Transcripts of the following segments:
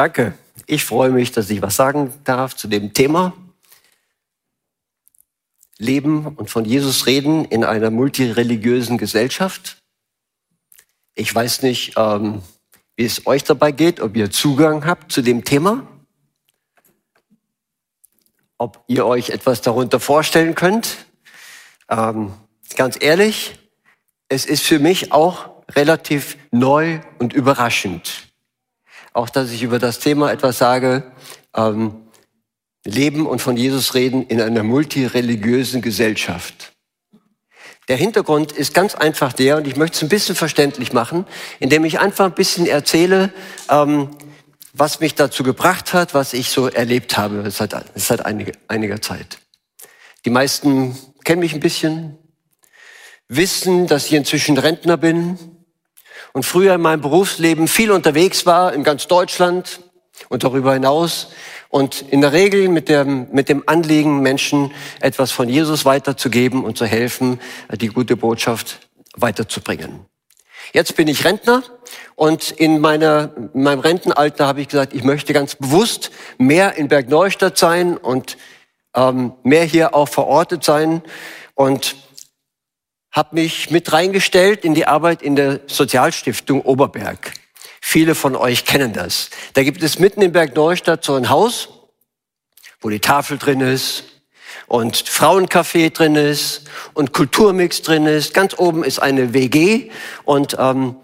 Danke. Ich freue mich, dass ich was sagen darf zu dem Thema. Leben und von Jesus reden in einer multireligiösen Gesellschaft. Ich weiß nicht, ähm, wie es euch dabei geht, ob ihr Zugang habt zu dem Thema, ob ihr euch etwas darunter vorstellen könnt. Ähm, ganz ehrlich, es ist für mich auch relativ neu und überraschend auch, dass ich über das Thema etwas sage, ähm, Leben und von Jesus reden in einer multireligiösen Gesellschaft. Der Hintergrund ist ganz einfach der, und ich möchte es ein bisschen verständlich machen, indem ich einfach ein bisschen erzähle, ähm, was mich dazu gebracht hat, was ich so erlebt habe seit, seit einige, einiger Zeit. Die meisten kennen mich ein bisschen, wissen, dass ich inzwischen Rentner bin, und früher in meinem Berufsleben viel unterwegs war in ganz Deutschland und darüber hinaus und in der Regel mit dem, mit dem Anliegen, Menschen etwas von Jesus weiterzugeben und zu helfen, die gute Botschaft weiterzubringen. Jetzt bin ich Rentner und in, meiner, in meinem Rentenalter habe ich gesagt, ich möchte ganz bewusst mehr in Bergneustadt sein und ähm, mehr hier auch verortet sein. Und habe mich mit reingestellt in die Arbeit in der Sozialstiftung Oberberg. Viele von euch kennen das. Da gibt es mitten in Bergneustadt so ein Haus, wo die Tafel drin ist und Frauencafé drin ist und Kulturmix drin ist. Ganz oben ist eine WG und ähm,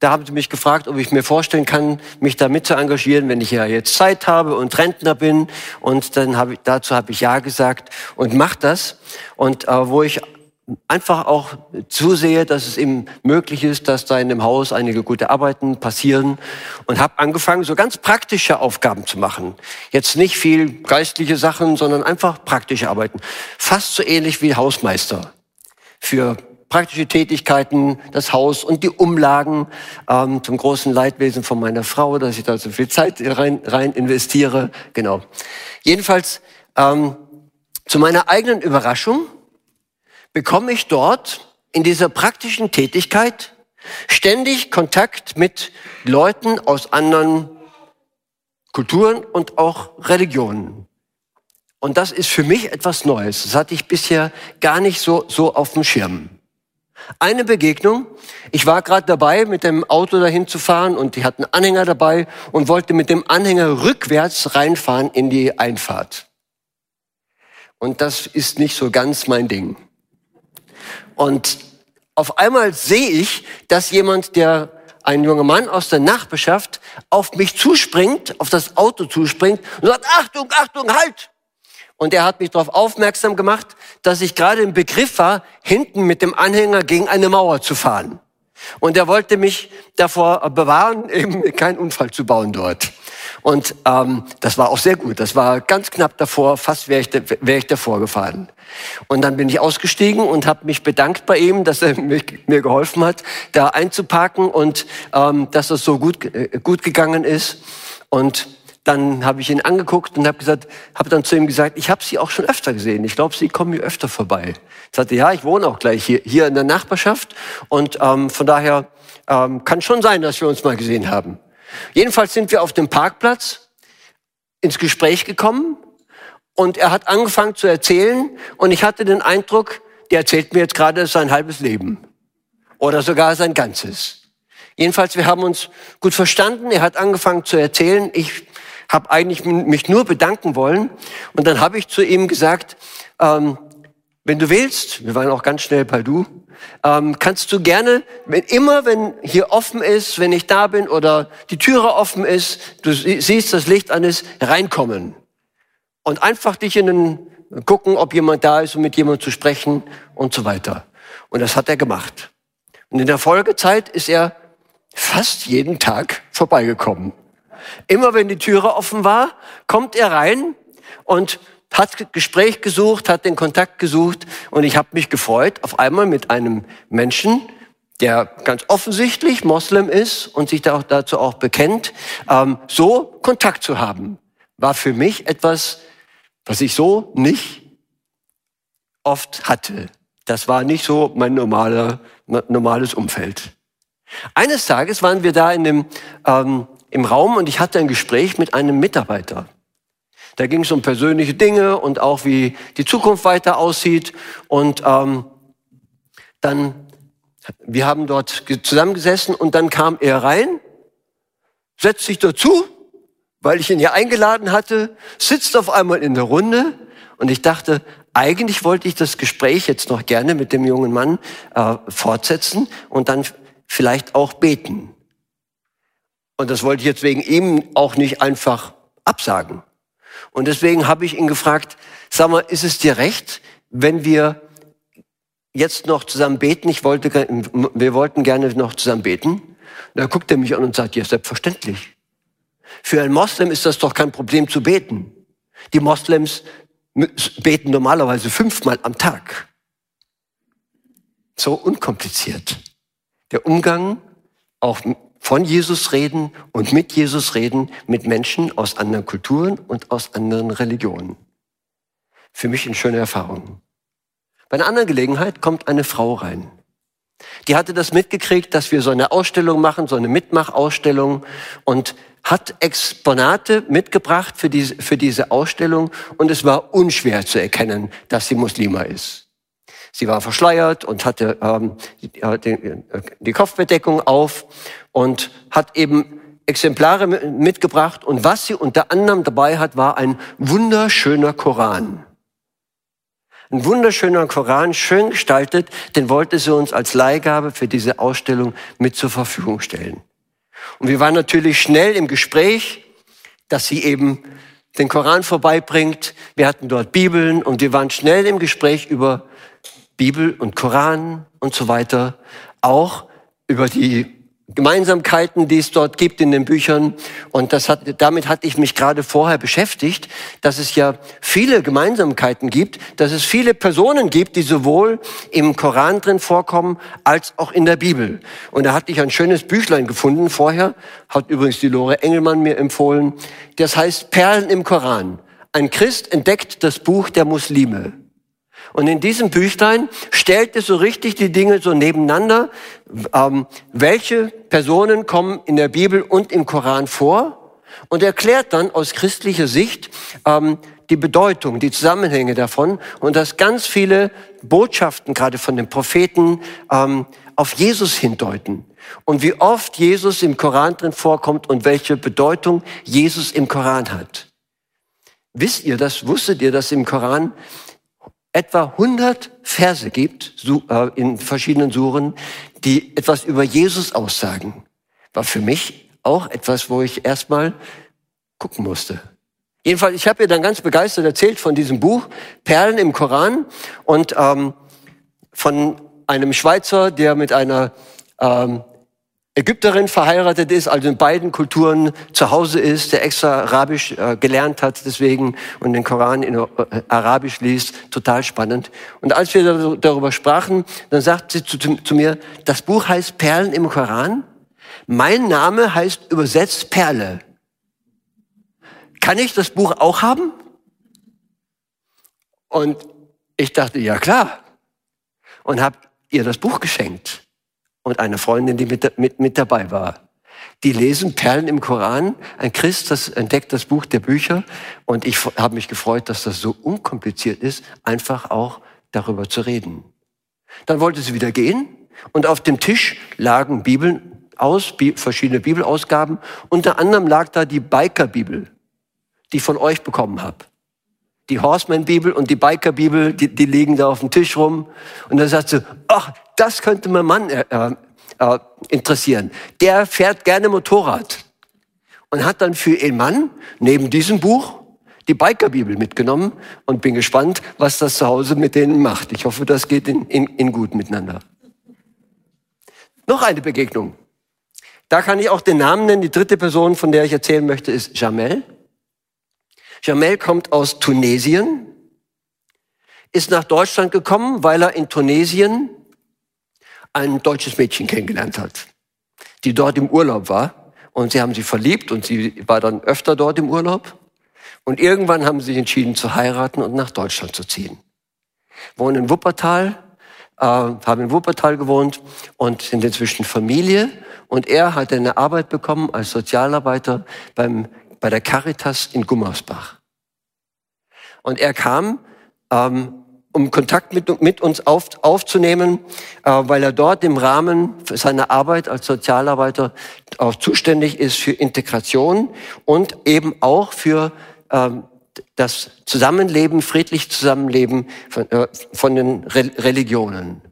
da haben sie mich gefragt, ob ich mir vorstellen kann, mich damit zu engagieren, wenn ich ja jetzt Zeit habe und Rentner bin. Und dann habe ich, dazu habe ich ja gesagt und mach das. Und äh, wo ich einfach auch zusehe, dass es ihm möglich ist, dass da in dem Haus einige gute Arbeiten passieren und habe angefangen, so ganz praktische Aufgaben zu machen. Jetzt nicht viel geistliche Sachen, sondern einfach praktische Arbeiten. Fast so ähnlich wie Hausmeister. Für praktische Tätigkeiten, das Haus und die Umlagen ähm, zum großen Leidwesen von meiner Frau, dass ich da so viel Zeit rein, rein investiere. Genau. Jedenfalls ähm, zu meiner eigenen Überraschung bekomme ich dort in dieser praktischen Tätigkeit ständig Kontakt mit Leuten aus anderen Kulturen und auch Religionen. Und das ist für mich etwas Neues. Das hatte ich bisher gar nicht so, so auf dem Schirm. Eine Begegnung, ich war gerade dabei, mit dem Auto dahin zu fahren und die hatten Anhänger dabei und wollte mit dem Anhänger rückwärts reinfahren in die Einfahrt. Und das ist nicht so ganz mein Ding. Und auf einmal sehe ich, dass jemand, der ein junger Mann aus der Nachbarschaft auf mich zuspringt, auf das Auto zuspringt und sagt, Achtung, Achtung, halt! Und er hat mich darauf aufmerksam gemacht, dass ich gerade im Begriff war, hinten mit dem Anhänger gegen eine Mauer zu fahren. Und er wollte mich davor bewahren, eben keinen Unfall zu bauen dort. Und ähm, das war auch sehr gut. Das war ganz knapp davor, fast wäre ich, wär ich davor gefahren. Und dann bin ich ausgestiegen und habe mich bedankt bei ihm, dass er mir, mir geholfen hat, da einzuparken und ähm, dass das so gut, äh, gut gegangen ist. Und dann habe ich ihn angeguckt und habe gesagt, habe dann zu ihm gesagt, ich habe Sie auch schon öfter gesehen. Ich glaube, Sie kommen hier öfter vorbei. Ich sagte, ja, ich wohne auch gleich hier, hier in der Nachbarschaft und ähm, von daher ähm, kann schon sein, dass wir uns mal gesehen haben. Jedenfalls sind wir auf dem Parkplatz ins Gespräch gekommen und er hat angefangen zu erzählen und ich hatte den Eindruck, der erzählt mir jetzt gerade sein halbes Leben oder sogar sein ganzes. Jedenfalls, wir haben uns gut verstanden. Er hat angefangen zu erzählen. Ich habe eigentlich mich nur bedanken wollen. Und dann habe ich zu ihm gesagt, ähm, wenn du willst, wir waren auch ganz schnell bei du, ähm, kannst du gerne, wenn immer, wenn hier offen ist, wenn ich da bin oder die Türe offen ist, du siehst, das Licht an ist, reinkommen. Und einfach dich in den, gucken, ob jemand da ist, um mit jemandem zu sprechen und so weiter. Und das hat er gemacht. Und in der Folgezeit ist er fast jeden Tag vorbeigekommen Immer wenn die Türe offen war, kommt er rein und hat Gespräch gesucht, hat den Kontakt gesucht und ich habe mich gefreut, auf einmal mit einem Menschen, der ganz offensichtlich Moslem ist und sich dazu auch bekennt, ähm, so Kontakt zu haben, war für mich etwas, was ich so nicht oft hatte. Das war nicht so mein normaler, normales Umfeld. Eines Tages waren wir da in dem, ähm, im Raum und ich hatte ein Gespräch mit einem Mitarbeiter. Da ging es um persönliche Dinge und auch wie die Zukunft weiter aussieht. Und ähm, dann, wir haben dort zusammengesessen und dann kam er rein, setzt sich dazu, weil ich ihn ja eingeladen hatte, sitzt auf einmal in der Runde und ich dachte, eigentlich wollte ich das Gespräch jetzt noch gerne mit dem jungen Mann äh, fortsetzen und dann vielleicht auch beten. Und das wollte ich jetzt wegen ihm auch nicht einfach absagen. Und deswegen habe ich ihn gefragt, sag mal, ist es dir recht, wenn wir jetzt noch zusammen beten? Ich wollte, wir wollten gerne noch zusammen beten. Da guckt er mich an und sagt, ja, selbstverständlich. Für einen Moslem ist das doch kein Problem zu beten. Die Moslems beten normalerweise fünfmal am Tag. So unkompliziert der Umgang auch von Jesus reden und mit Jesus reden mit Menschen aus anderen Kulturen und aus anderen Religionen. Für mich eine schöne Erfahrung. Bei einer anderen Gelegenheit kommt eine Frau rein. Die hatte das mitgekriegt, dass wir so eine Ausstellung machen, so eine Mitmachausstellung und hat Exponate mitgebracht für diese, für diese Ausstellung und es war unschwer zu erkennen, dass sie Muslima ist. Sie war verschleiert und hatte ähm, die, äh, die Kopfbedeckung auf und hat eben Exemplare mitgebracht. Und was sie unter anderem dabei hat, war ein wunderschöner Koran. Ein wunderschöner Koran, schön gestaltet, den wollte sie uns als Leihgabe für diese Ausstellung mit zur Verfügung stellen. Und wir waren natürlich schnell im Gespräch, dass sie eben den Koran vorbeibringt. Wir hatten dort Bibeln und wir waren schnell im Gespräch über Bibel und Koran und so weiter, auch über die Gemeinsamkeiten, die es dort gibt in den Büchern. Und das hat, damit hatte ich mich gerade vorher beschäftigt, dass es ja viele Gemeinsamkeiten gibt, dass es viele Personen gibt, die sowohl im Koran drin vorkommen, als auch in der Bibel. Und da hatte ich ein schönes Büchlein gefunden vorher, hat übrigens die Lore Engelmann mir empfohlen. Das heißt Perlen im Koran. Ein Christ entdeckt das Buch der Muslime. Und in diesem Büchlein stellt es so richtig die Dinge so nebeneinander, ähm, welche Personen kommen in der Bibel und im Koran vor und erklärt dann aus christlicher Sicht ähm, die Bedeutung, die Zusammenhänge davon und dass ganz viele Botschaften, gerade von den Propheten, ähm, auf Jesus hindeuten. Und wie oft Jesus im Koran drin vorkommt und welche Bedeutung Jesus im Koran hat. Wisst ihr das? Wusstet ihr, dass im Koran etwa 100 Verse gibt äh, in verschiedenen Suren, die etwas über Jesus aussagen. War für mich auch etwas, wo ich erstmal gucken musste. Jedenfalls, ich habe ihr dann ganz begeistert erzählt von diesem Buch Perlen im Koran und ähm, von einem Schweizer, der mit einer ähm, Ägypterin verheiratet ist, also in beiden Kulturen zu Hause ist, der extra Arabisch äh, gelernt hat deswegen und den Koran in äh, Arabisch liest, total spannend. Und als wir darüber sprachen, dann sagt sie zu, zu mir, das Buch heißt Perlen im Koran, mein Name heißt übersetzt Perle. Kann ich das Buch auch haben? Und ich dachte, ja klar. Und habe ihr das Buch geschenkt und eine Freundin, die mit, mit, mit dabei war. Die lesen Perlen im Koran. Ein Christ das entdeckt das Buch der Bücher. Und ich habe mich gefreut, dass das so unkompliziert ist, einfach auch darüber zu reden. Dann wollte sie wieder gehen und auf dem Tisch lagen Bibeln aus, verschiedene Bibelausgaben. Unter anderem lag da die Biker-Bibel, die ich von euch bekommen habe. Die Horseman-Bibel und die Biker-Bibel, die, die liegen da auf dem Tisch rum. Und dann sagt sie, ach, das könnte mein Mann äh, äh, interessieren. Der fährt gerne Motorrad und hat dann für ihren Mann neben diesem Buch die Biker-Bibel mitgenommen und bin gespannt, was das zu Hause mit denen macht. Ich hoffe, das geht in, in, in gut miteinander. Noch eine Begegnung. Da kann ich auch den Namen nennen. Die dritte Person, von der ich erzählen möchte, ist Jamel. Jamel kommt aus Tunesien, ist nach Deutschland gekommen, weil er in Tunesien ein deutsches Mädchen kennengelernt hat, die dort im Urlaub war. Und sie haben sie verliebt und sie war dann öfter dort im Urlaub. Und irgendwann haben sie sich entschieden zu heiraten und nach Deutschland zu ziehen. Wohnen in Wuppertal, äh, haben in Wuppertal gewohnt und sind inzwischen Familie. Und er hat eine Arbeit bekommen als Sozialarbeiter beim, bei der Caritas in Gummersbach. Und er kam, ähm, um Kontakt mit, mit uns auf, aufzunehmen, äh, weil er dort im Rahmen seiner Arbeit als Sozialarbeiter auch zuständig ist für Integration und eben auch für ähm, das Zusammenleben, friedlich Zusammenleben von, äh, von den Re Religionen.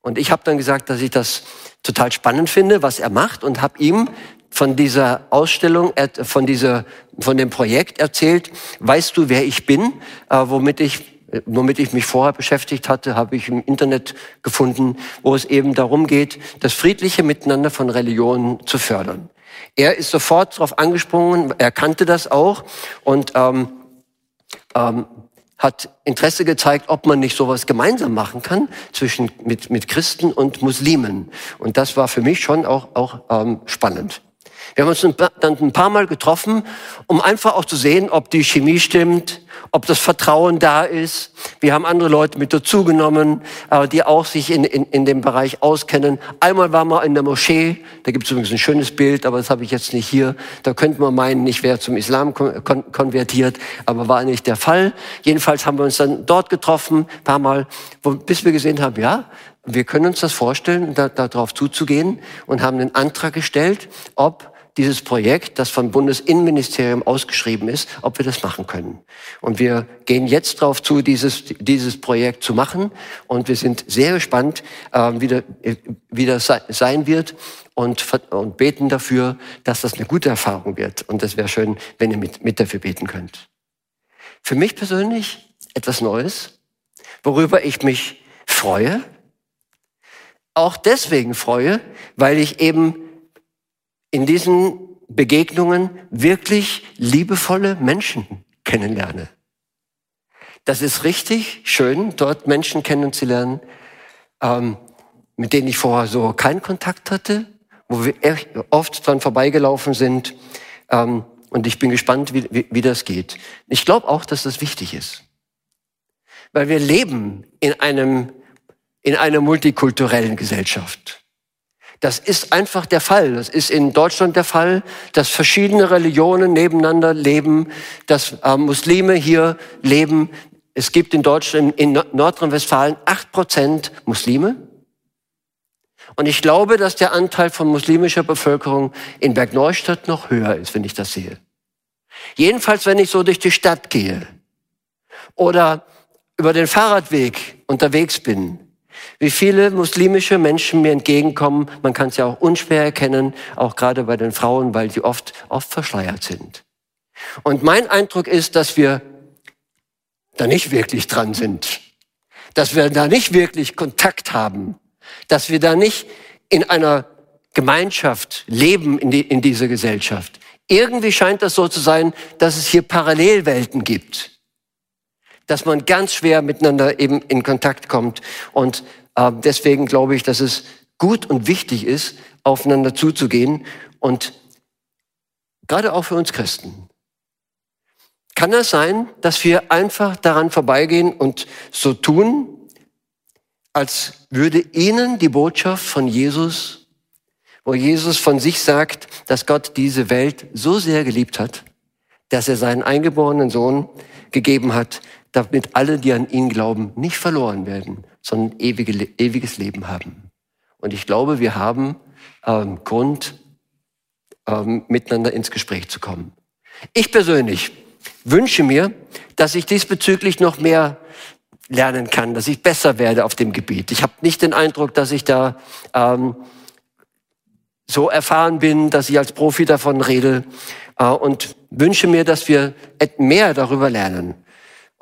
Und ich habe dann gesagt, dass ich das total spannend finde, was er macht und habe ihm von dieser Ausstellung, von dieser, von dem Projekt erzählt. Weißt du, wer ich bin? Äh, womit ich womit ich mich vorher beschäftigt hatte, habe ich im Internet gefunden, wo es eben darum geht, das friedliche Miteinander von Religionen zu fördern. Er ist sofort darauf angesprungen, er kannte das auch und ähm, ähm, hat Interesse gezeigt, ob man nicht sowas gemeinsam machen kann zwischen mit, mit Christen und Muslimen. Und das war für mich schon auch, auch ähm, spannend. Wir haben uns dann ein paar Mal getroffen, um einfach auch zu sehen, ob die Chemie stimmt, ob das Vertrauen da ist. Wir haben andere Leute mit dazugenommen, die auch sich in, in, in dem Bereich auskennen. Einmal waren wir in der Moschee, da gibt es übrigens ein schönes Bild, aber das habe ich jetzt nicht hier. Da könnte man meinen, ich wäre zum Islam kon konvertiert, aber war nicht der Fall. Jedenfalls haben wir uns dann dort getroffen, ein paar Mal, bis wir gesehen haben, ja, wir können uns das vorstellen, da, darauf zuzugehen und haben einen Antrag gestellt, ob dieses Projekt, das vom Bundesinnenministerium ausgeschrieben ist, ob wir das machen können. Und wir gehen jetzt darauf zu, dieses, dieses Projekt zu machen. Und wir sind sehr gespannt, äh, wie, der, wie das sein wird und, und beten dafür, dass das eine gute Erfahrung wird. Und das wäre schön, wenn ihr mit, mit dafür beten könnt. Für mich persönlich etwas Neues, worüber ich mich freue. Auch deswegen freue, weil ich eben in diesen Begegnungen wirklich liebevolle Menschen kennenlerne. Das ist richtig schön, dort Menschen kennenzulernen, ähm, mit denen ich vorher so keinen Kontakt hatte, wo wir oft dran vorbeigelaufen sind. Ähm, und ich bin gespannt, wie, wie, wie das geht. Ich glaube auch, dass das wichtig ist. Weil wir leben in einem, in einer multikulturellen Gesellschaft. Das ist einfach der Fall. Das ist in Deutschland der Fall, dass verschiedene Religionen nebeneinander leben, dass äh, Muslime hier leben. Es gibt in Deutschland, in Nordrhein-Westfalen acht Prozent Muslime. Und ich glaube, dass der Anteil von muslimischer Bevölkerung in Bergneustadt noch höher ist, wenn ich das sehe. Jedenfalls, wenn ich so durch die Stadt gehe oder über den Fahrradweg unterwegs bin, wie viele muslimische Menschen mir entgegenkommen, man kann es ja auch unschwer erkennen, auch gerade bei den Frauen, weil sie oft, oft verschleiert sind. Und mein Eindruck ist, dass wir da nicht wirklich dran sind, dass wir da nicht wirklich Kontakt haben, dass wir da nicht in einer Gemeinschaft leben in, die, in dieser Gesellschaft. Irgendwie scheint das so zu sein, dass es hier Parallelwelten gibt dass man ganz schwer miteinander eben in Kontakt kommt. Und äh, deswegen glaube ich, dass es gut und wichtig ist, aufeinander zuzugehen. Und gerade auch für uns Christen. Kann es sein, dass wir einfach daran vorbeigehen und so tun, als würde ihnen die Botschaft von Jesus, wo Jesus von sich sagt, dass Gott diese Welt so sehr geliebt hat, dass er seinen eingeborenen Sohn gegeben hat, damit alle, die an ihn glauben, nicht verloren werden, sondern ewige, ewiges Leben haben. Und ich glaube, wir haben ähm, Grund, ähm, miteinander ins Gespräch zu kommen. Ich persönlich wünsche mir, dass ich diesbezüglich noch mehr lernen kann, dass ich besser werde auf dem Gebiet. Ich habe nicht den Eindruck, dass ich da ähm, so erfahren bin, dass ich als Profi davon rede äh, und wünsche mir, dass wir mehr darüber lernen.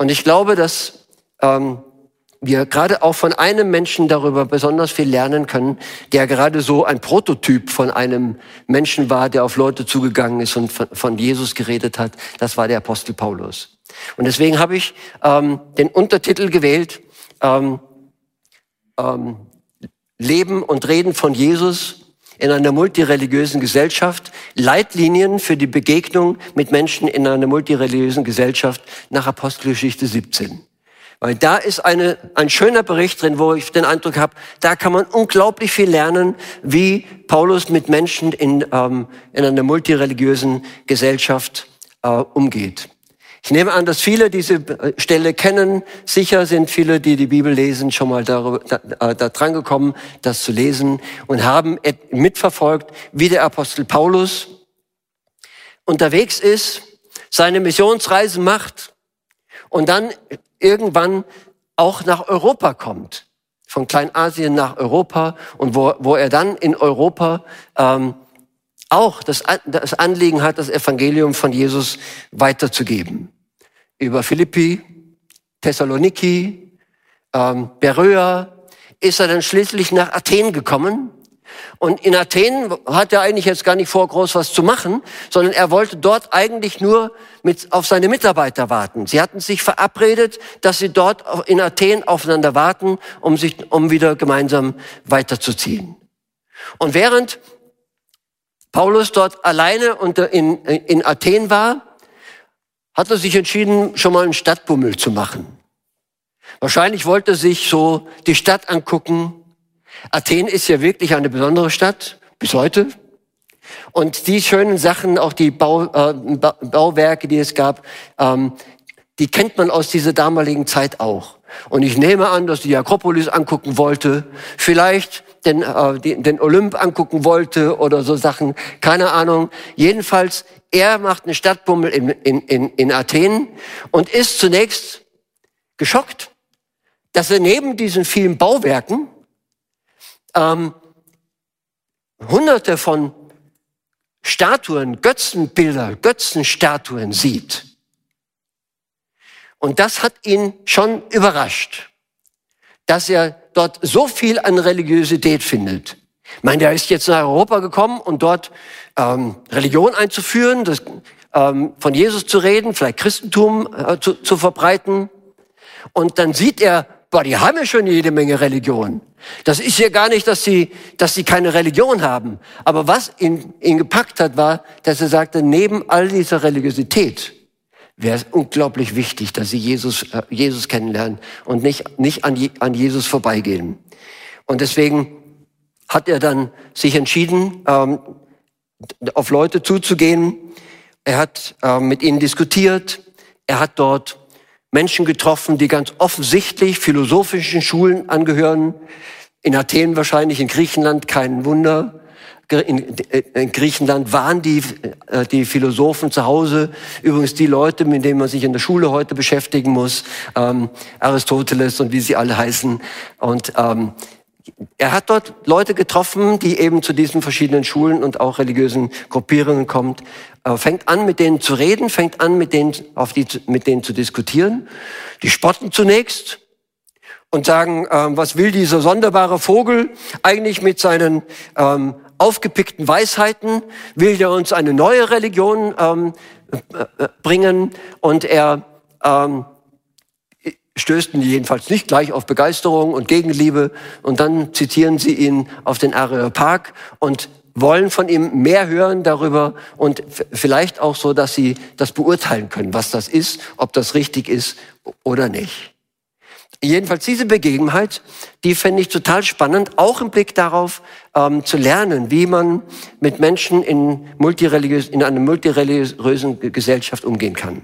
Und ich glaube, dass ähm, wir gerade auch von einem Menschen darüber besonders viel lernen können, der gerade so ein Prototyp von einem Menschen war, der auf Leute zugegangen ist und von Jesus geredet hat. Das war der Apostel Paulus. Und deswegen habe ich ähm, den Untertitel gewählt, ähm, ähm, Leben und Reden von Jesus in einer multireligiösen Gesellschaft, Leitlinien für die Begegnung mit Menschen in einer multireligiösen Gesellschaft nach Apostelgeschichte 17. Weil da ist eine, ein schöner Bericht drin, wo ich den Eindruck habe, da kann man unglaublich viel lernen, wie Paulus mit Menschen in, ähm, in einer multireligiösen Gesellschaft äh, umgeht. Ich nehme an, dass viele diese äh, Stelle kennen. Sicher sind viele, die die Bibel lesen, schon mal da, da, da dran gekommen, das zu lesen und haben mitverfolgt, wie der Apostel Paulus unterwegs ist, seine Missionsreise macht und dann irgendwann auch nach Europa kommt. Von Kleinasien nach Europa und wo, wo er dann in Europa ähm, auch das, Anliegen hat, das Evangelium von Jesus weiterzugeben. Über Philippi, Thessaloniki, ähm, Beröa ist er dann schließlich nach Athen gekommen. Und in Athen hat er eigentlich jetzt gar nicht vor, groß was zu machen, sondern er wollte dort eigentlich nur mit, auf seine Mitarbeiter warten. Sie hatten sich verabredet, dass sie dort in Athen aufeinander warten, um sich, um wieder gemeinsam weiterzuziehen. Und während Paulus dort alleine in, in Athen war, hat er sich entschieden, schon mal einen Stadtbummel zu machen. Wahrscheinlich wollte er sich so die Stadt angucken. Athen ist ja wirklich eine besondere Stadt, bis heute. Und die schönen Sachen, auch die Bau, äh, Bauwerke, die es gab, ähm, die kennt man aus dieser damaligen Zeit auch. Und ich nehme an, dass die Akropolis angucken wollte. Vielleicht den, äh, den Olymp angucken wollte oder so Sachen, keine Ahnung. Jedenfalls, er macht eine Stadtbummel in, in, in, in Athen und ist zunächst geschockt, dass er neben diesen vielen Bauwerken ähm, hunderte von Statuen, Götzenbilder, Götzenstatuen sieht. Und das hat ihn schon überrascht, dass er dort so viel an Religiosität findet. Ich meine, der ist jetzt nach Europa gekommen und dort ähm, Religion einzuführen, das, ähm, von Jesus zu reden, vielleicht Christentum äh, zu, zu verbreiten. Und dann sieht er, boah, die haben ja schon jede Menge Religion. Das ist ja gar nicht, dass sie, dass sie keine Religion haben. Aber was ihn, ihn gepackt hat, war, dass er sagte, neben all dieser Religiosität wäre es unglaublich wichtig, dass sie Jesus, äh, Jesus kennenlernen und nicht, nicht an, an Jesus vorbeigehen. Und deswegen hat er dann sich entschieden, ähm, auf Leute zuzugehen. Er hat äh, mit ihnen diskutiert. Er hat dort Menschen getroffen, die ganz offensichtlich philosophischen Schulen angehören. In Athen wahrscheinlich, in Griechenland kein Wunder in, in Griechenland waren die, äh, die Philosophen zu Hause. Übrigens die Leute, mit denen man sich in der Schule heute beschäftigen muss. Ähm, Aristoteles und wie sie alle heißen. Und ähm, er hat dort Leute getroffen, die eben zu diesen verschiedenen Schulen und auch religiösen Gruppierungen kommt. Er fängt an, mit denen zu reden, fängt an, mit denen, auf die, mit denen zu diskutieren. Die spotten zunächst und sagen, ähm, was will dieser sonderbare Vogel eigentlich mit seinen ähm, aufgepickten Weisheiten will er uns eine neue Religion ähm, äh, bringen und er ähm, stößt jedenfalls nicht gleich auf Begeisterung und Gegenliebe und dann zitieren sie ihn auf den Areopag und wollen von ihm mehr hören darüber und vielleicht auch so, dass sie das beurteilen können, was das ist, ob das richtig ist oder nicht. Jedenfalls diese Begebenheit, die fände ich total spannend, auch im Blick darauf ähm, zu lernen, wie man mit Menschen in, multireligiös, in einer multireligiösen Gesellschaft umgehen kann.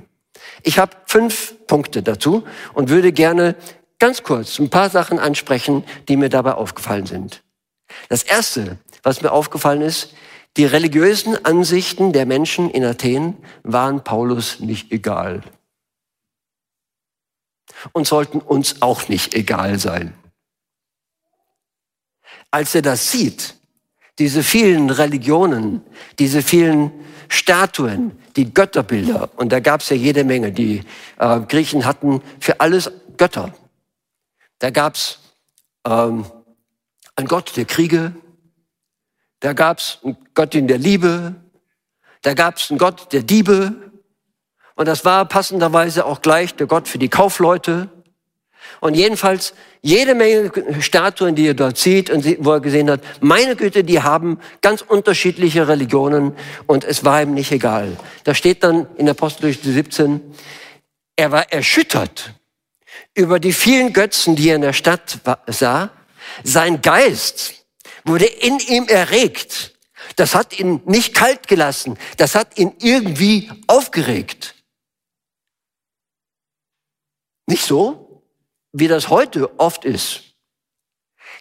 Ich habe fünf Punkte dazu und würde gerne ganz kurz ein paar Sachen ansprechen, die mir dabei aufgefallen sind. Das Erste, was mir aufgefallen ist, die religiösen Ansichten der Menschen in Athen waren Paulus nicht egal und sollten uns auch nicht egal sein. Als er das sieht, diese vielen Religionen, diese vielen Statuen, die Götterbilder, und da gab es ja jede Menge, die äh, Griechen hatten für alles Götter. Da gab's ähm, einen Gott der Kriege, da gab's einen Gott in der Liebe, da gab's einen Gott der Diebe und das war passenderweise auch gleich der Gott für die Kaufleute. Und jedenfalls jede Menge Statuen, die er dort sieht und wo er gesehen hat, meine Güte, die haben ganz unterschiedliche Religionen und es war ihm nicht egal. Da steht dann in Apostelgeschichte 17, er war erschüttert über die vielen Götzen, die er in der Stadt sah. Sein Geist wurde in ihm erregt. Das hat ihn nicht kalt gelassen. Das hat ihn irgendwie aufgeregt. Nicht so? wie das heute oft ist,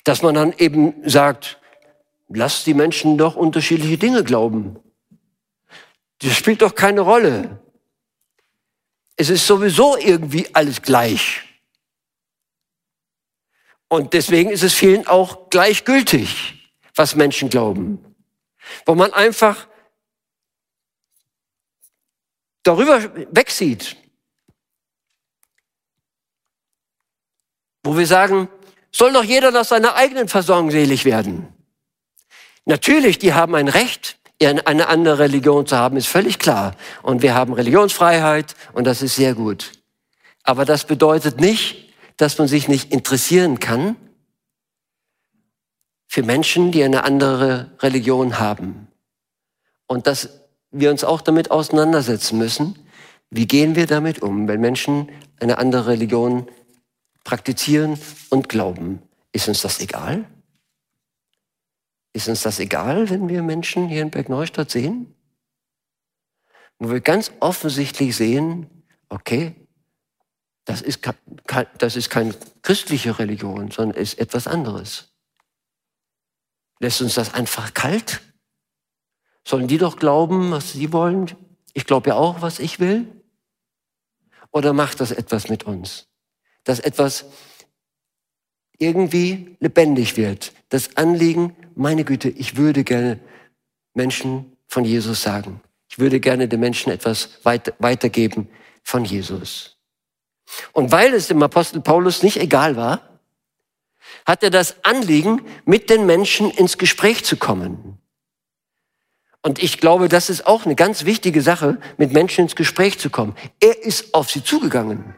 dass man dann eben sagt, lasst die Menschen doch unterschiedliche Dinge glauben. Das spielt doch keine Rolle. Es ist sowieso irgendwie alles gleich. Und deswegen ist es vielen auch gleichgültig, was Menschen glauben. Wo man einfach darüber wegsieht. Wo wir sagen, soll doch jeder nach seiner eigenen Versorgung selig werden. Natürlich, die haben ein Recht, eine andere Religion zu haben, ist völlig klar. Und wir haben Religionsfreiheit und das ist sehr gut. Aber das bedeutet nicht, dass man sich nicht interessieren kann für Menschen, die eine andere Religion haben. Und dass wir uns auch damit auseinandersetzen müssen, wie gehen wir damit um, wenn Menschen eine andere Religion praktizieren und glauben. Ist uns das egal? Ist uns das egal, wenn wir Menschen hier in Bergneustadt sehen? Wo wir ganz offensichtlich sehen, okay, das ist, das ist keine christliche Religion, sondern ist etwas anderes. Lässt uns das einfach kalt? Sollen die doch glauben, was sie wollen? Ich glaube ja auch, was ich will. Oder macht das etwas mit uns? Dass etwas irgendwie lebendig wird. Das Anliegen, meine Güte, ich würde gerne Menschen von Jesus sagen. Ich würde gerne den Menschen etwas weitergeben von Jesus. Und weil es dem Apostel Paulus nicht egal war, hat er das Anliegen, mit den Menschen ins Gespräch zu kommen. Und ich glaube, das ist auch eine ganz wichtige Sache, mit Menschen ins Gespräch zu kommen. Er ist auf sie zugegangen.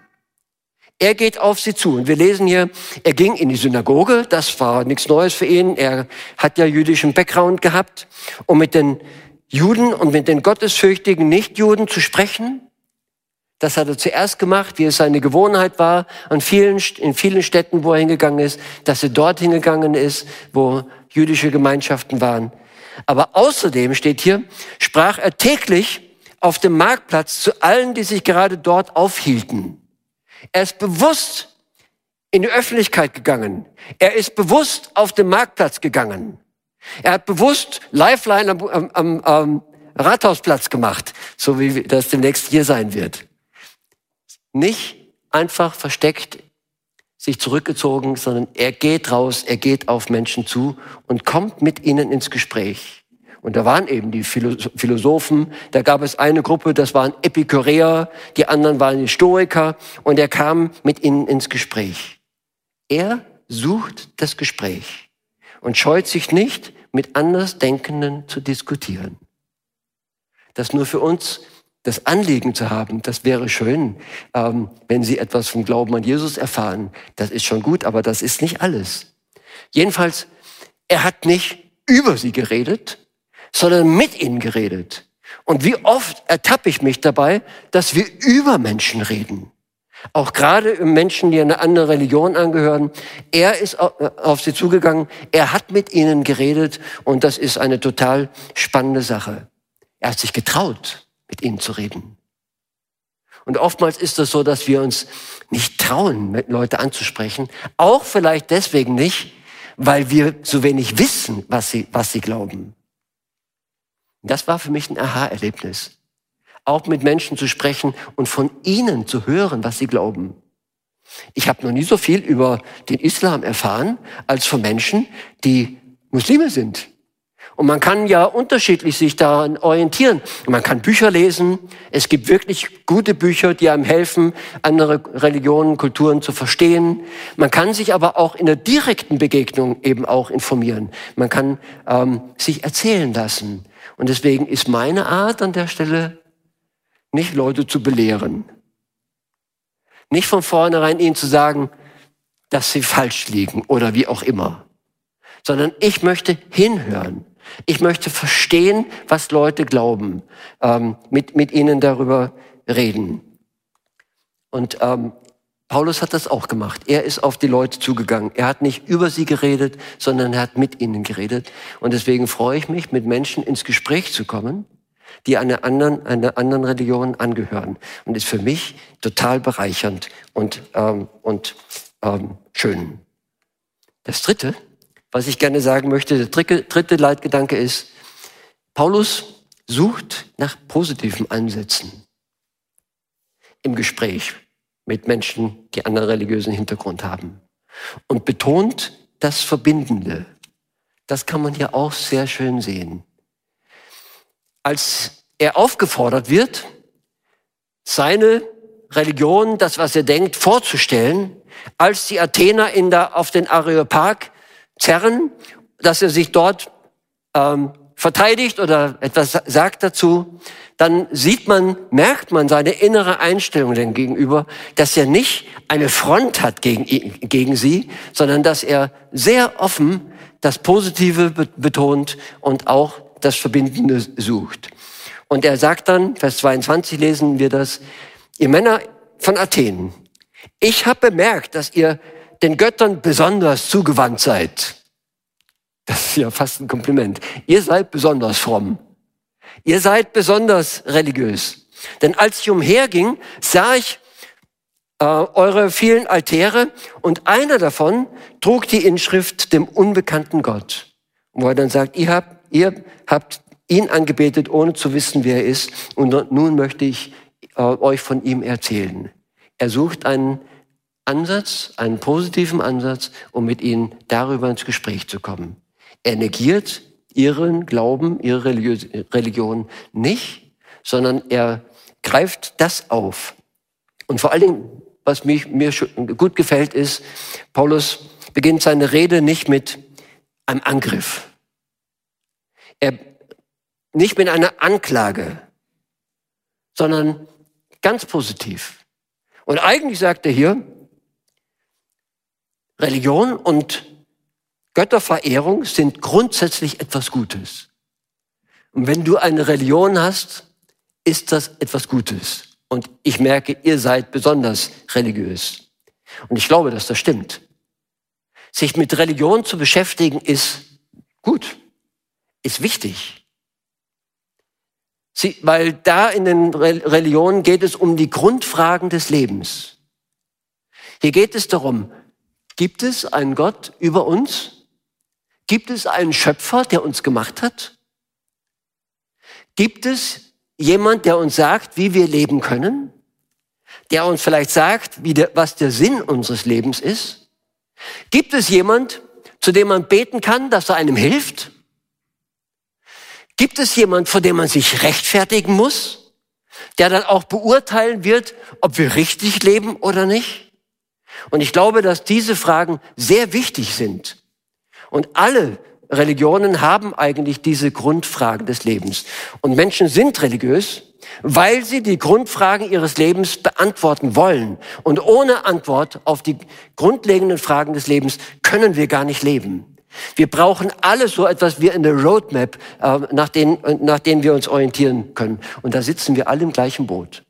Er geht auf sie zu. Und wir lesen hier, er ging in die Synagoge. Das war nichts Neues für ihn. Er hat ja jüdischen Background gehabt, um mit den Juden und mit den gottesfürchtigen Nichtjuden zu sprechen. Das hat er zuerst gemacht, wie es seine Gewohnheit war, an vielen, in vielen Städten, wo er hingegangen ist, dass er dort hingegangen ist, wo jüdische Gemeinschaften waren. Aber außerdem steht hier, sprach er täglich auf dem Marktplatz zu allen, die sich gerade dort aufhielten. Er ist bewusst in die Öffentlichkeit gegangen. Er ist bewusst auf den Marktplatz gegangen. Er hat bewusst Lifeline am, am, am, Rathausplatz gemacht, so wie das demnächst hier sein wird. Nicht einfach versteckt sich zurückgezogen, sondern er geht raus, er geht auf Menschen zu und kommt mit ihnen ins Gespräch. Und da waren eben die Philosophen, da gab es eine Gruppe, das waren Epikureer, die anderen waren die Stoiker und er kam mit ihnen ins Gespräch. Er sucht das Gespräch und scheut sich nicht, mit Andersdenkenden zu diskutieren. Das nur für uns das Anliegen zu haben, das wäre schön, ähm, wenn Sie etwas vom Glauben an Jesus erfahren. Das ist schon gut, aber das ist nicht alles. Jedenfalls, er hat nicht über sie geredet, sondern mit ihnen geredet. Und wie oft ertappe ich mich dabei, dass wir über Menschen reden. Auch gerade Menschen, die einer anderen Religion angehören. Er ist auf sie zugegangen, er hat mit ihnen geredet und das ist eine total spannende Sache. Er hat sich getraut, mit ihnen zu reden. Und oftmals ist es das so, dass wir uns nicht trauen, mit Leute anzusprechen. Auch vielleicht deswegen nicht, weil wir so wenig wissen, was sie, was sie glauben. Das war für mich ein Aha-Erlebnis. Auch mit Menschen zu sprechen und von ihnen zu hören, was sie glauben. Ich habe noch nie so viel über den Islam erfahren als von Menschen, die Muslime sind. Und man kann ja unterschiedlich sich daran orientieren. Man kann Bücher lesen. Es gibt wirklich gute Bücher, die einem helfen, andere Religionen, Kulturen zu verstehen. Man kann sich aber auch in der direkten Begegnung eben auch informieren. Man kann ähm, sich erzählen lassen. Und deswegen ist meine Art an der Stelle nicht Leute zu belehren. Nicht von vornherein ihnen zu sagen, dass sie falsch liegen oder wie auch immer, sondern ich möchte hinhören ich möchte verstehen, was Leute glauben, ähm, mit, mit ihnen darüber reden. Und ähm, Paulus hat das auch gemacht. Er ist auf die Leute zugegangen. Er hat nicht über sie geredet, sondern er hat mit ihnen geredet. Und deswegen freue ich mich, mit Menschen ins Gespräch zu kommen, die einer anderen, einer anderen Religion angehören. Und ist für mich total bereichernd und, ähm, und ähm, schön. Das Dritte, was ich gerne sagen möchte, der dritte, dritte Leitgedanke ist, Paulus sucht nach positiven Ansätzen im Gespräch mit Menschen, die einen religiösen Hintergrund haben und betont das Verbindende. Das kann man hier auch sehr schön sehen. Als er aufgefordert wird, seine Religion, das, was er denkt, vorzustellen, als die Athener in der, auf den Areopag zerren, dass er sich dort ähm, verteidigt oder etwas sagt dazu, dann sieht man, merkt man seine innere Einstellung dem gegenüber, dass er nicht eine Front hat gegen, gegen sie, sondern dass er sehr offen das Positive betont und auch das Verbindende sucht. Und er sagt dann, Vers 22 lesen wir das, ihr Männer von Athen, ich habe bemerkt, dass ihr den Göttern besonders zugewandt seid. Das ist ja fast ein Kompliment. Ihr seid besonders fromm. Ihr seid besonders religiös. Denn als ich umherging, sah ich äh, eure vielen Altäre und einer davon trug die Inschrift dem unbekannten Gott. Wo er dann sagt, ihr habt, ihr habt ihn angebetet, ohne zu wissen, wer er ist. Und nun möchte ich äh, euch von ihm erzählen. Er sucht einen Ansatz, einen positiven Ansatz, um mit ihnen darüber ins Gespräch zu kommen. Er negiert ihren Glauben, ihre Religion nicht, sondern er greift das auf. Und vor allen Dingen, was mich, mir gut gefällt, ist, Paulus beginnt seine Rede nicht mit einem Angriff. Er, nicht mit einer Anklage, sondern ganz positiv. Und eigentlich sagt er hier, Religion und Götterverehrung sind grundsätzlich etwas Gutes. Und wenn du eine Religion hast, ist das etwas Gutes. Und ich merke, ihr seid besonders religiös. Und ich glaube, dass das stimmt. Sich mit Religion zu beschäftigen ist gut, ist wichtig. Sie, weil da in den Religionen geht es um die Grundfragen des Lebens. Hier geht es darum, Gibt es einen Gott über uns? Gibt es einen Schöpfer, der uns gemacht hat? Gibt es jemand, der uns sagt, wie wir leben können? Der uns vielleicht sagt, der, was der Sinn unseres Lebens ist? Gibt es jemand, zu dem man beten kann, dass er einem hilft? Gibt es jemand, vor dem man sich rechtfertigen muss, der dann auch beurteilen wird, ob wir richtig leben oder nicht? Und ich glaube, dass diese Fragen sehr wichtig sind. Und alle Religionen haben eigentlich diese Grundfragen des Lebens. Und Menschen sind religiös, weil sie die Grundfragen ihres Lebens beantworten wollen. Und ohne Antwort auf die grundlegenden Fragen des Lebens können wir gar nicht leben. Wir brauchen alle so etwas wie eine Roadmap, äh, nach, denen, nach denen wir uns orientieren können. Und da sitzen wir alle im gleichen Boot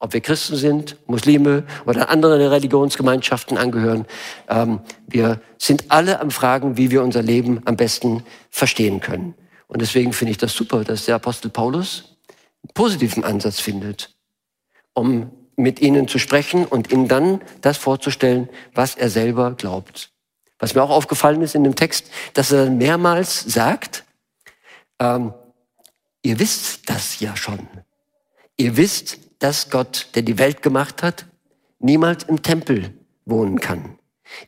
ob wir Christen sind, Muslime oder andere Religionsgemeinschaften angehören. Ähm, wir sind alle am Fragen, wie wir unser Leben am besten verstehen können. Und deswegen finde ich das super, dass der Apostel Paulus einen positiven Ansatz findet, um mit ihnen zu sprechen und ihnen dann das vorzustellen, was er selber glaubt. Was mir auch aufgefallen ist in dem Text, dass er mehrmals sagt, ähm, ihr wisst das ja schon. Ihr wisst, dass Gott, der die Welt gemacht hat, niemals im Tempel wohnen kann.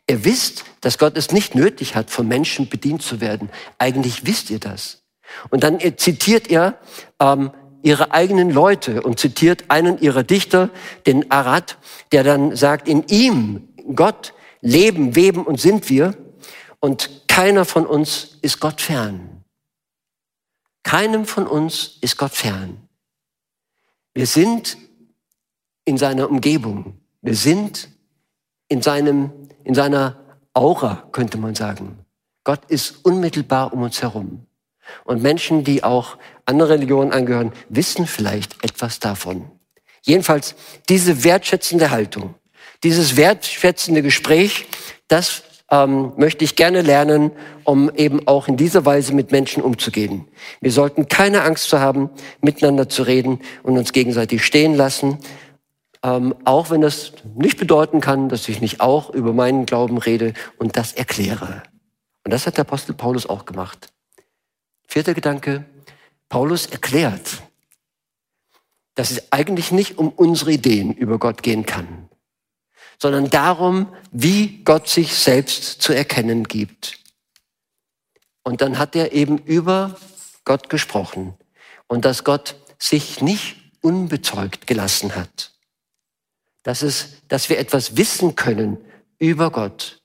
Ihr wisst, dass Gott es nicht nötig hat, von Menschen bedient zu werden. Eigentlich wisst ihr das. Und dann zitiert er ähm, ihre eigenen Leute und zitiert einen ihrer Dichter, den Arad, der dann sagt, in ihm, Gott, leben, weben und sind wir und keiner von uns ist Gott fern. Keinem von uns ist Gott fern. Wir sind in seiner Umgebung. Wir sind in seinem, in seiner Aura, könnte man sagen. Gott ist unmittelbar um uns herum. Und Menschen, die auch andere Religionen angehören, wissen vielleicht etwas davon. Jedenfalls diese wertschätzende Haltung, dieses wertschätzende Gespräch, das ähm, möchte ich gerne lernen, um eben auch in dieser Weise mit Menschen umzugehen. Wir sollten keine Angst zu haben, miteinander zu reden und uns gegenseitig stehen lassen, ähm, auch wenn das nicht bedeuten kann, dass ich nicht auch über meinen Glauben rede und das erkläre. Und das hat der Apostel Paulus auch gemacht. Vierter Gedanke, Paulus erklärt, dass es eigentlich nicht um unsere Ideen über Gott gehen kann, sondern darum, wie Gott sich selbst zu erkennen gibt. Und dann hat er eben über Gott gesprochen und dass Gott sich nicht unbezeugt gelassen hat. Dass, es, dass wir etwas wissen können über Gott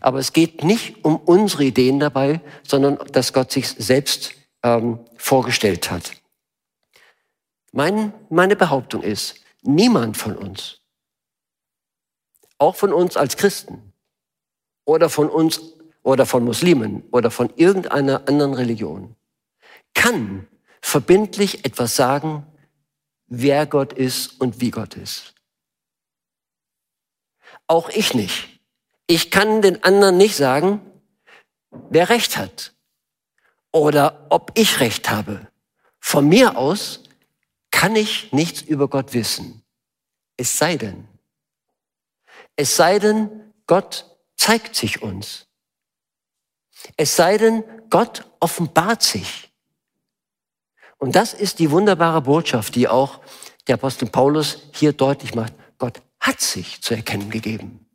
aber es geht nicht um unsere Ideen dabei, sondern dass Gott sich selbst ähm, vorgestellt hat. Mein, meine Behauptung ist, niemand von uns, auch von uns als Christen oder von uns oder von Muslimen oder von irgendeiner anderen Religion, kann verbindlich etwas sagen, wer Gott ist und wie Gott ist. Auch ich nicht. Ich kann den anderen nicht sagen, wer recht hat oder ob ich recht habe. Von mir aus kann ich nichts über Gott wissen. Es sei denn, es sei denn, Gott zeigt sich uns. Es sei denn, Gott offenbart sich. Und das ist die wunderbare Botschaft, die auch der Apostel Paulus hier deutlich macht. Gott hat sich zu erkennen gegeben.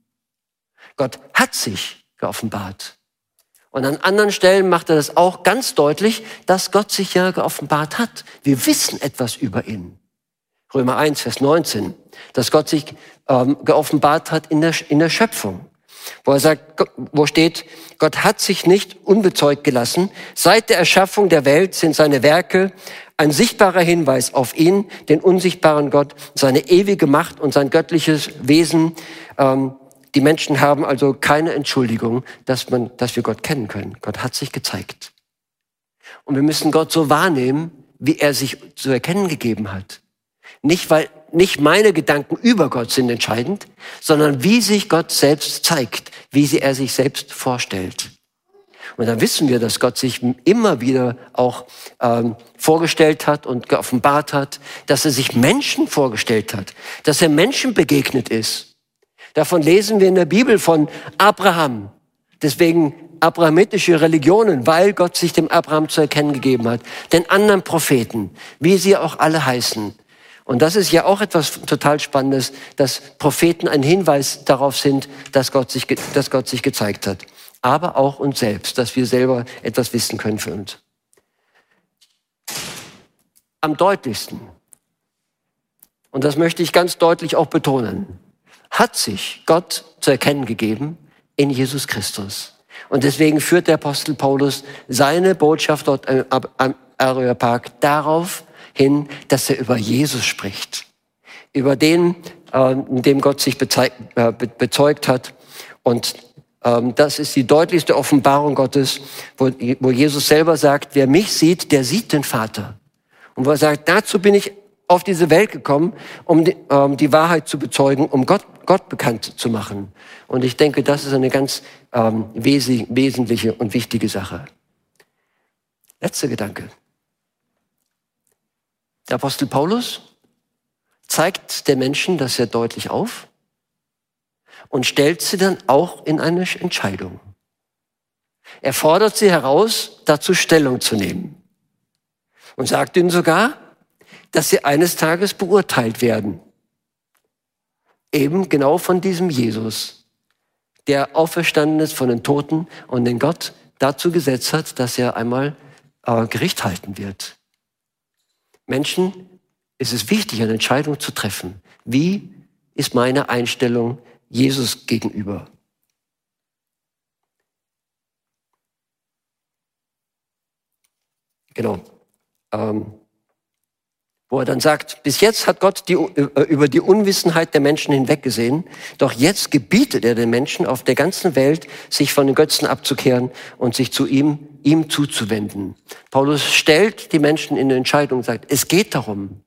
Gott hat sich geoffenbart. Und an anderen Stellen macht er das auch ganz deutlich, dass Gott sich ja geoffenbart hat. Wir wissen etwas über ihn. Römer 1, Vers 19, dass Gott sich ähm, geoffenbart hat in der, in der Schöpfung. Wo er sagt, wo steht, Gott hat sich nicht unbezeugt gelassen. Seit der Erschaffung der Welt sind seine Werke ein sichtbarer Hinweis auf ihn, den unsichtbaren Gott, seine ewige Macht und sein göttliches Wesen, ähm, die Menschen haben also keine Entschuldigung, dass, man, dass wir Gott kennen können. Gott hat sich gezeigt. Und wir müssen Gott so wahrnehmen, wie er sich zu erkennen gegeben hat. Nicht, weil, nicht meine Gedanken über Gott sind entscheidend, sondern wie sich Gott selbst zeigt, wie sie er sich selbst vorstellt. Und dann wissen wir, dass Gott sich immer wieder auch ähm, vorgestellt hat und geoffenbart hat, dass er sich Menschen vorgestellt hat, dass er Menschen begegnet ist. Davon lesen wir in der Bibel von Abraham. Deswegen abrahamitische Religionen, weil Gott sich dem Abraham zu erkennen gegeben hat. Den anderen Propheten, wie sie auch alle heißen. Und das ist ja auch etwas total Spannendes, dass Propheten ein Hinweis darauf sind, dass Gott sich, dass Gott sich gezeigt hat. Aber auch uns selbst, dass wir selber etwas wissen können für uns. Am deutlichsten, und das möchte ich ganz deutlich auch betonen, hat sich Gott zu erkennen gegeben in Jesus Christus. Und deswegen führt der Apostel Paulus seine Botschaft dort am Areopag darauf hin, dass er über Jesus spricht. Über den, äh, dem Gott sich äh, bezeugt hat. Und ähm, das ist die deutlichste Offenbarung Gottes, wo Jesus selber sagt, wer mich sieht, der sieht den Vater. Und wo er sagt, dazu bin ich auf diese Welt gekommen, um die, ähm, die Wahrheit zu bezeugen, um Gott, Gott bekannt zu machen. Und ich denke, das ist eine ganz ähm, wes wesentliche und wichtige Sache. Letzter Gedanke. Der Apostel Paulus zeigt den Menschen das sehr deutlich auf und stellt sie dann auch in eine Entscheidung. Er fordert sie heraus, dazu Stellung zu nehmen und sagt ihnen sogar, dass sie eines Tages beurteilt werden. Eben genau von diesem Jesus, der auferstanden ist von den Toten und den Gott dazu gesetzt hat, dass er einmal äh, Gericht halten wird. Menschen ist es wichtig, eine Entscheidung zu treffen. Wie ist meine Einstellung Jesus gegenüber? Genau. Ähm, wo er dann sagt, bis jetzt hat Gott die, äh, über die Unwissenheit der Menschen hinweggesehen, doch jetzt gebietet er den Menschen auf der ganzen Welt, sich von den Götzen abzukehren und sich zu ihm, ihm zuzuwenden. Paulus stellt die Menschen in eine Entscheidung und sagt, es geht darum,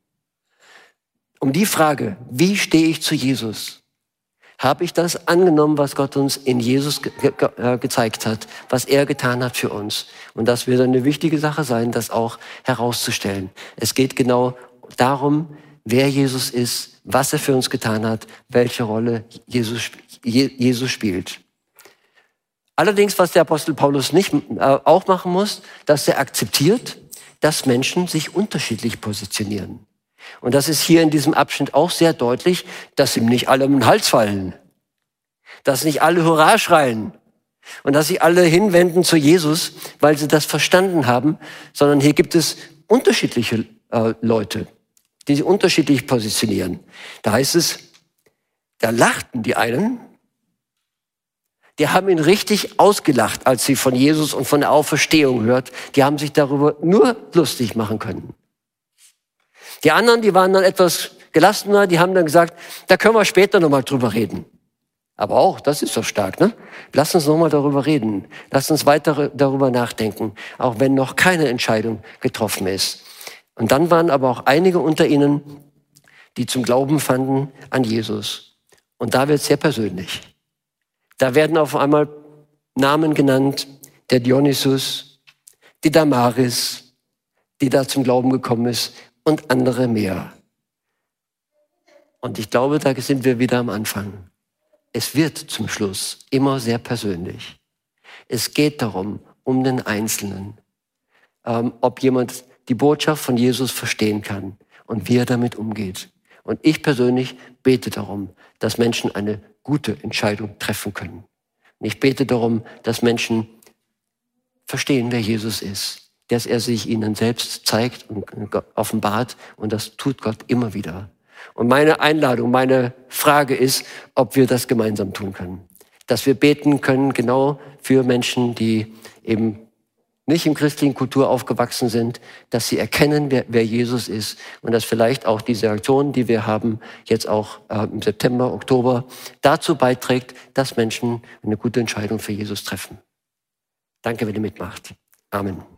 um die Frage, wie stehe ich zu Jesus? Habe ich das angenommen, was Gott uns in Jesus ge ge äh, gezeigt hat, was er getan hat für uns? Und das wird eine wichtige Sache sein, das auch herauszustellen. Es geht genau darum, wer Jesus ist, was er für uns getan hat, welche Rolle Jesus, Jesus spielt. Allerdings, was der Apostel Paulus nicht äh, auch machen muss, dass er akzeptiert, dass Menschen sich unterschiedlich positionieren. Und das ist hier in diesem Abschnitt auch sehr deutlich, dass ihm nicht alle um den Hals fallen, dass nicht alle Hurra schreien und dass sie alle hinwenden zu Jesus, weil sie das verstanden haben, sondern hier gibt es unterschiedliche äh, Leute, die sich unterschiedlich positionieren. Da heißt es, da lachten die einen, die haben ihn richtig ausgelacht, als sie von Jesus und von der Auferstehung hört. Die haben sich darüber nur lustig machen können. Die anderen, die waren dann etwas gelassener, die haben dann gesagt, da können wir später nochmal drüber reden. Aber auch, das ist doch stark, ne? Lass uns nochmal darüber reden. Lass uns weiter darüber nachdenken, auch wenn noch keine Entscheidung getroffen ist. Und dann waren aber auch einige unter ihnen, die zum Glauben fanden an Jesus. Und da wird es sehr persönlich. Da werden auf einmal Namen genannt, der Dionysus, die Damaris, die da zum Glauben gekommen ist, und andere mehr. Und ich glaube, da sind wir wieder am Anfang. Es wird zum Schluss immer sehr persönlich. Es geht darum, um den Einzelnen, ähm, ob jemand die Botschaft von Jesus verstehen kann und wie er damit umgeht. Und ich persönlich bete darum, dass Menschen eine gute Entscheidung treffen können. Und ich bete darum, dass Menschen verstehen, wer Jesus ist dass er sich ihnen selbst zeigt und offenbart. Und das tut Gott immer wieder. Und meine Einladung, meine Frage ist, ob wir das gemeinsam tun können. Dass wir beten können, genau für Menschen, die eben nicht im christlichen Kultur aufgewachsen sind, dass sie erkennen, wer, wer Jesus ist und dass vielleicht auch diese Aktion, die wir haben, jetzt auch äh, im September, Oktober, dazu beiträgt, dass Menschen eine gute Entscheidung für Jesus treffen. Danke, wenn ihr mitmacht. Amen.